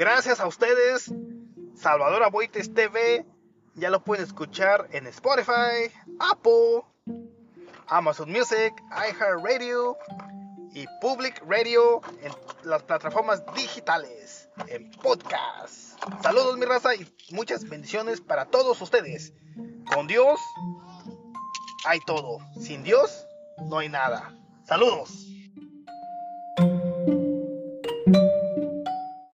Gracias a ustedes, Salvador Aboites TV, ya lo pueden escuchar en Spotify, Apple, Amazon Music, iHeartRadio y Public Radio en las plataformas digitales, en podcast. Saludos mi raza y muchas bendiciones para todos ustedes. Con Dios hay todo. Sin Dios no hay nada. Saludos.